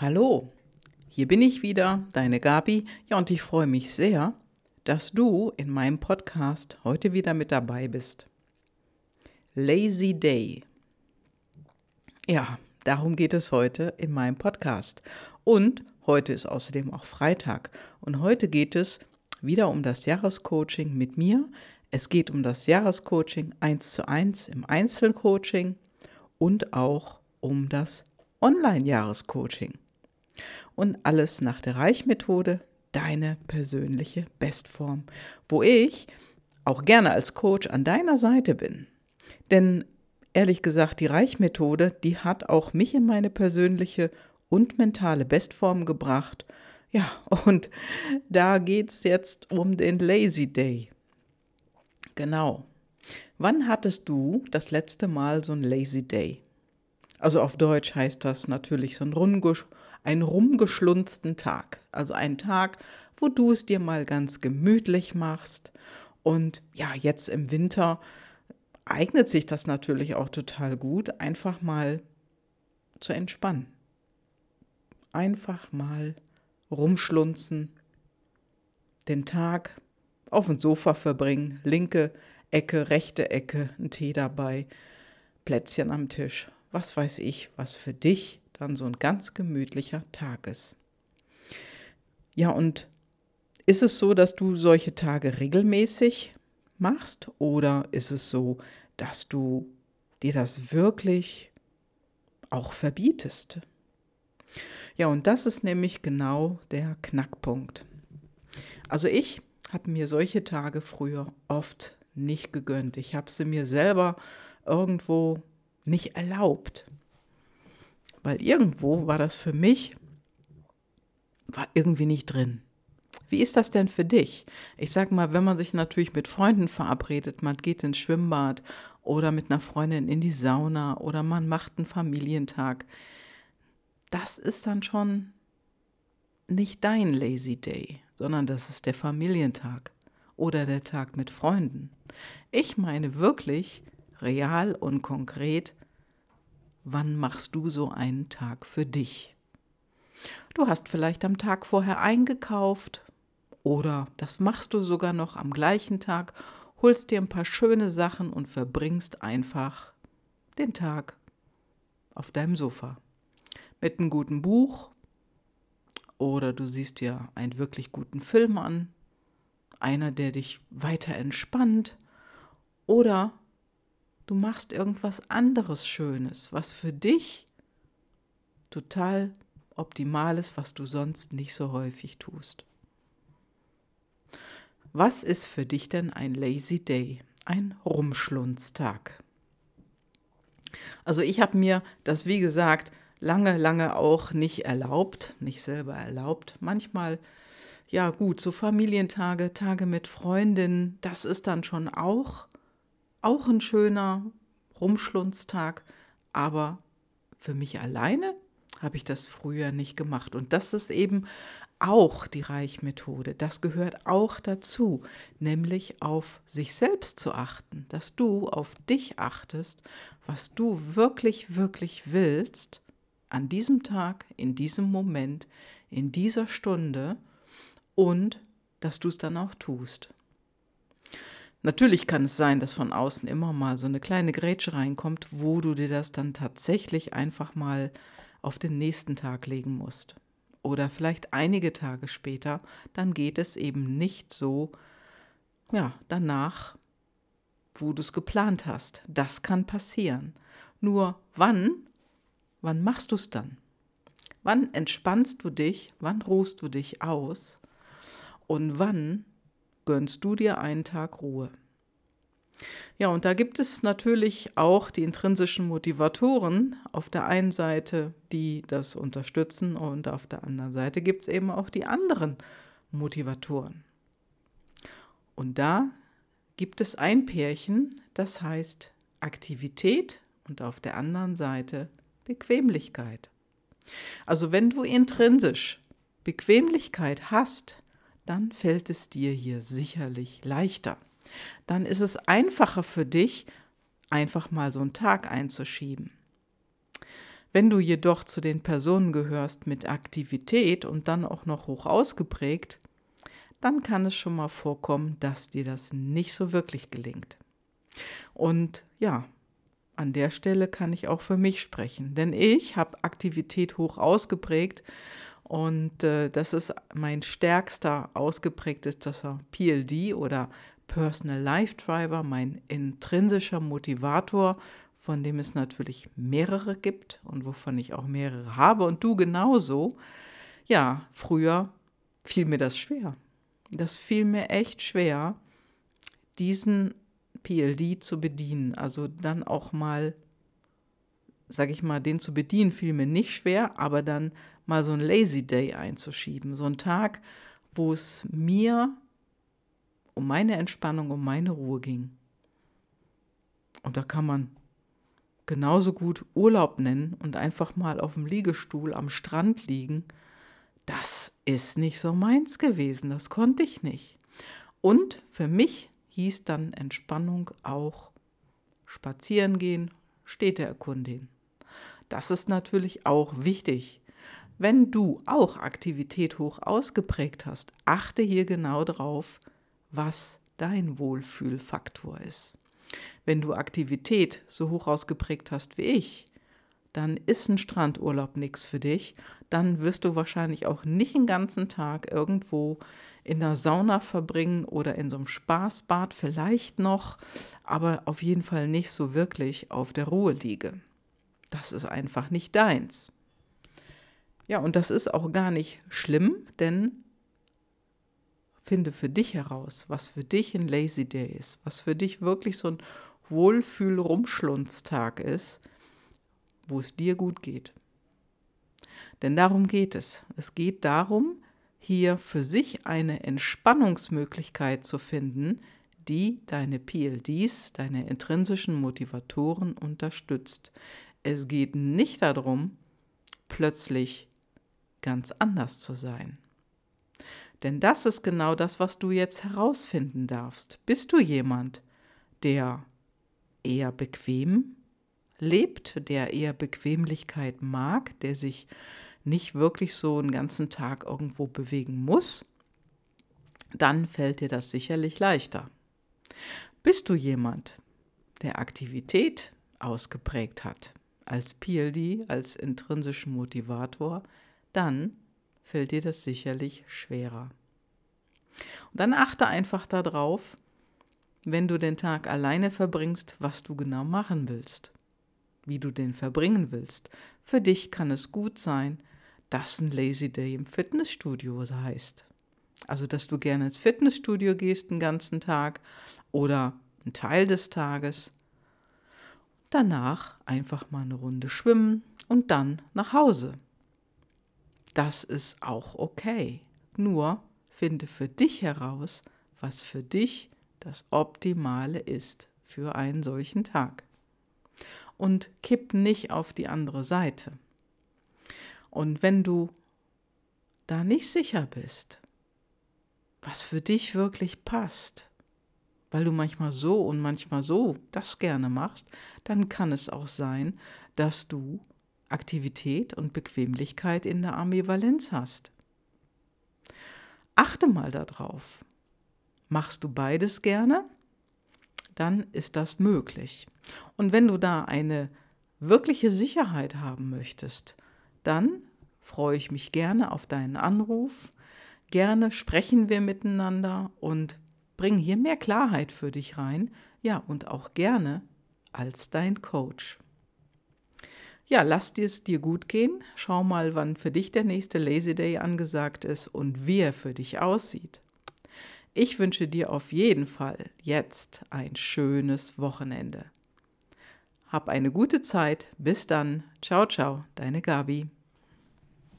Hallo, hier bin ich wieder, deine Gabi. Ja, und ich freue mich sehr, dass du in meinem Podcast heute wieder mit dabei bist. Lazy Day. Ja, darum geht es heute in meinem Podcast. Und heute ist außerdem auch Freitag. Und heute geht es wieder um das Jahrescoaching mit mir. Es geht um das Jahrescoaching 1 zu 1 im Einzelcoaching und auch um das Online-Jahrescoaching. Und alles nach der Reichmethode, deine persönliche Bestform, wo ich auch gerne als Coach an deiner Seite bin. Denn ehrlich gesagt, die Reichmethode, die hat auch mich in meine persönliche und mentale Bestform gebracht. Ja, und da geht es jetzt um den Lazy Day. Genau. Wann hattest du das letzte Mal so ein Lazy Day? Also auf Deutsch heißt das natürlich so ein, rumgesch ein rumgeschlunzten Tag. Also ein Tag, wo du es dir mal ganz gemütlich machst. Und ja, jetzt im Winter eignet sich das natürlich auch total gut, einfach mal zu entspannen. Einfach mal rumschlunzen, den Tag auf dem Sofa verbringen, linke Ecke, rechte Ecke, ein Tee dabei, Plätzchen am Tisch was weiß ich, was für dich dann so ein ganz gemütlicher Tag ist. Ja, und ist es so, dass du solche Tage regelmäßig machst oder ist es so, dass du dir das wirklich auch verbietest? Ja, und das ist nämlich genau der Knackpunkt. Also ich habe mir solche Tage früher oft nicht gegönnt. Ich habe sie mir selber irgendwo nicht erlaubt. Weil irgendwo war das für mich, war irgendwie nicht drin. Wie ist das denn für dich? Ich sag mal, wenn man sich natürlich mit Freunden verabredet, man geht ins Schwimmbad oder mit einer Freundin in die Sauna oder man macht einen Familientag, das ist dann schon nicht dein Lazy Day, sondern das ist der Familientag oder der Tag mit Freunden. Ich meine wirklich real und konkret, wann machst du so einen Tag für dich? Du hast vielleicht am Tag vorher eingekauft oder das machst du sogar noch am gleichen Tag, holst dir ein paar schöne Sachen und verbringst einfach den Tag auf deinem Sofa mit einem guten Buch oder du siehst dir einen wirklich guten Film an, einer, der dich weiter entspannt oder du machst irgendwas anderes Schönes, was für dich total optimal ist, was du sonst nicht so häufig tust. Was ist für dich denn ein Lazy Day, ein Rumschlunztag? Also ich habe mir das, wie gesagt, lange, lange auch nicht erlaubt, nicht selber erlaubt. Manchmal, ja gut, so Familientage, Tage mit Freundinnen, das ist dann schon auch auch ein schöner Rumschlunztag, aber für mich alleine habe ich das früher nicht gemacht. Und das ist eben auch die Reichmethode. Das gehört auch dazu, nämlich auf sich selbst zu achten, dass du auf dich achtest, was du wirklich, wirklich willst an diesem Tag, in diesem Moment, in dieser Stunde und dass du es dann auch tust. Natürlich kann es sein, dass von außen immer mal so eine kleine Grätsche reinkommt, wo du dir das dann tatsächlich einfach mal auf den nächsten Tag legen musst. Oder vielleicht einige Tage später, dann geht es eben nicht so, ja, danach, wo du es geplant hast. Das kann passieren. Nur wann, wann machst du es dann? Wann entspannst du dich? Wann ruhst du dich aus? Und wann gönnst du dir einen Tag Ruhe. Ja, und da gibt es natürlich auch die intrinsischen Motivatoren auf der einen Seite, die das unterstützen und auf der anderen Seite gibt es eben auch die anderen Motivatoren. Und da gibt es ein Pärchen, das heißt Aktivität und auf der anderen Seite Bequemlichkeit. Also wenn du intrinsisch Bequemlichkeit hast, dann fällt es dir hier sicherlich leichter. Dann ist es einfacher für dich, einfach mal so einen Tag einzuschieben. Wenn du jedoch zu den Personen gehörst mit Aktivität und dann auch noch hoch ausgeprägt, dann kann es schon mal vorkommen, dass dir das nicht so wirklich gelingt. Und ja, an der Stelle kann ich auch für mich sprechen, denn ich habe Aktivität hoch ausgeprägt und äh, das ist mein stärkster ausgeprägtester PLD oder Personal Life Driver, mein intrinsischer Motivator, von dem es natürlich mehrere gibt und wovon ich auch mehrere habe und du genauso. Ja, früher fiel mir das schwer. Das fiel mir echt schwer, diesen PLD zu bedienen. Also dann auch mal, sag ich mal, den zu bedienen fiel mir nicht schwer, aber dann mal so ein Lazy Day einzuschieben. So ein Tag, wo es mir um meine Entspannung, um meine Ruhe ging. Und da kann man genauso gut Urlaub nennen und einfach mal auf dem Liegestuhl am Strand liegen. Das ist nicht so meins gewesen, das konnte ich nicht. Und für mich hieß dann Entspannung auch spazieren gehen, Städte erkundigen. Das ist natürlich auch wichtig. Wenn du auch Aktivität hoch ausgeprägt hast, achte hier genau drauf, was dein Wohlfühlfaktor ist. Wenn du Aktivität so hoch ausgeprägt hast wie ich, dann ist ein Strandurlaub nichts für dich. Dann wirst du wahrscheinlich auch nicht den ganzen Tag irgendwo in der Sauna verbringen oder in so einem Spaßbad vielleicht noch, aber auf jeden Fall nicht so wirklich auf der Ruhe liege. Das ist einfach nicht deins. Ja, und das ist auch gar nicht schlimm, denn finde für dich heraus, was für dich ein Lazy Day ist, was für dich wirklich so ein Wohlfühl-Rumschlunztag ist, wo es dir gut geht. Denn darum geht es. Es geht darum, hier für sich eine Entspannungsmöglichkeit zu finden, die deine PLDs, deine intrinsischen Motivatoren unterstützt. Es geht nicht darum, plötzlich ganz anders zu sein. Denn das ist genau das, was du jetzt herausfinden darfst. Bist du jemand, der eher bequem lebt, der eher Bequemlichkeit mag, der sich nicht wirklich so einen ganzen Tag irgendwo bewegen muss, dann fällt dir das sicherlich leichter. Bist du jemand, der Aktivität ausgeprägt hat, als PLD, als intrinsischen Motivator, dann fällt dir das sicherlich schwerer. Und dann achte einfach darauf, wenn du den Tag alleine verbringst, was du genau machen willst, wie du den verbringen willst. Für dich kann es gut sein, dass ein Lazy Day im Fitnessstudio heißt. Also, dass du gerne ins Fitnessstudio gehst den ganzen Tag oder einen Teil des Tages. Danach einfach mal eine Runde schwimmen und dann nach Hause. Das ist auch okay. Nur finde für dich heraus, was für dich das Optimale ist für einen solchen Tag. Und kipp nicht auf die andere Seite. Und wenn du da nicht sicher bist, was für dich wirklich passt, weil du manchmal so und manchmal so das gerne machst, dann kann es auch sein, dass du Aktivität und Bequemlichkeit in der Ambivalenz hast. Achte mal darauf. Machst du beides gerne? Dann ist das möglich. Und wenn du da eine wirkliche Sicherheit haben möchtest, dann freue ich mich gerne auf deinen Anruf. Gerne sprechen wir miteinander und bringen hier mehr Klarheit für dich rein. Ja, und auch gerne als dein Coach. Ja, lass es dir gut gehen. Schau mal, wann für dich der nächste Lazy Day angesagt ist und wie er für dich aussieht. Ich wünsche dir auf jeden Fall jetzt ein schönes Wochenende. Hab eine gute Zeit. Bis dann. Ciao, ciao, deine Gabi.